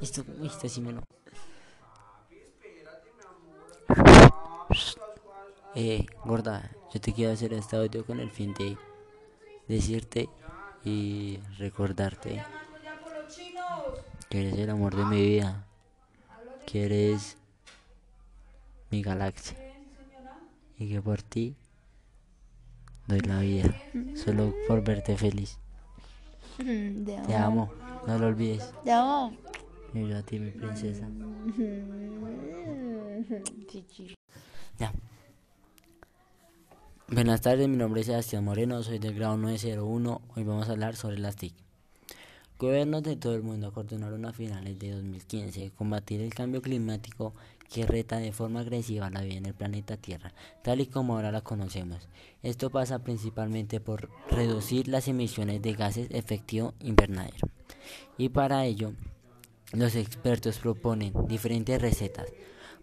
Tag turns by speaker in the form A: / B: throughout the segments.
A: Esto, esto sí me lo. Eh, gorda, yo te quiero hacer este audio con el fin de decirte y recordarte que eres el amor de mi vida, que eres mi galaxia y que por ti doy la vida, solo por verte feliz. Te amo, no lo olvides.
B: Te amo.
A: Yo a ti, mi princesa. Ya. Buenas tardes, mi nombre es Sebastián Moreno, soy del grado 901. Hoy vamos a hablar sobre las TIC. Gobiernos de todo el mundo acordonaron a finales de 2015 combatir el cambio climático que reta de forma agresiva la vida en el planeta Tierra, tal y como ahora la conocemos. Esto pasa principalmente por reducir las emisiones de gases efectivo invernadero. Y para ello, los expertos proponen diferentes recetas.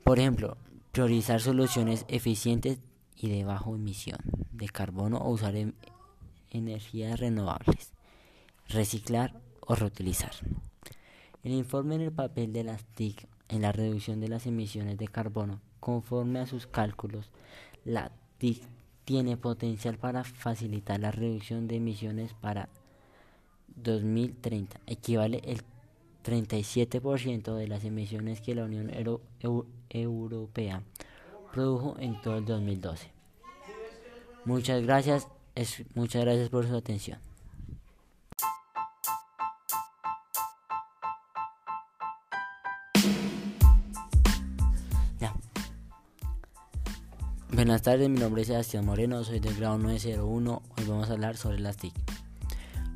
A: Por ejemplo, priorizar soluciones eficientes y de bajo emisión de carbono o usar em energías renovables, reciclar o reutilizar. El informe en el papel de las TIC en la reducción de las emisiones de carbono, conforme a sus cálculos, la TIC tiene potencial para facilitar la reducción de emisiones para 2030, equivale el 37% de las emisiones que la Unión Euro Euro Europea produjo en todo el 2012. Muchas gracias, muchas gracias por su atención. Buenas tardes, mi nombre es Sebastián Moreno, soy del grado 901. Hoy vamos a hablar sobre las TIC.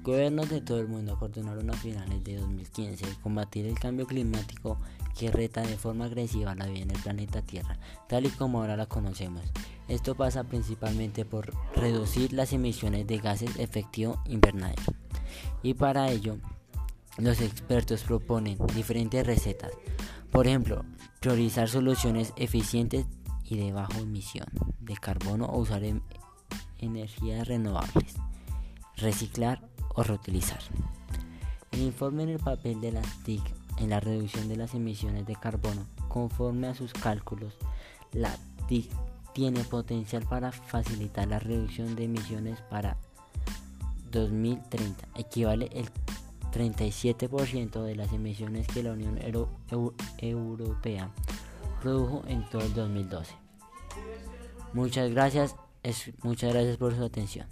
A: Gobiernos de todo el mundo acordonaron a finales de 2015 combatir el cambio climático que reta de forma agresiva la vida en el planeta Tierra, tal y como ahora la conocemos. Esto pasa principalmente por reducir las emisiones de gases efectivo invernadero. Y para ello, los expertos proponen diferentes recetas. Por ejemplo, priorizar soluciones eficientes y de bajo emisión de carbono o usar energías renovables, reciclar o reutilizar. El informe en el papel de las TIC en la reducción de las emisiones de carbono, conforme a sus cálculos, la TIC tiene potencial para facilitar la reducción de emisiones para 2030, equivale el 37% de las emisiones que la Unión Euro Euro Europea produjo en todo el 2012. Muchas gracias, es, muchas gracias por su atención.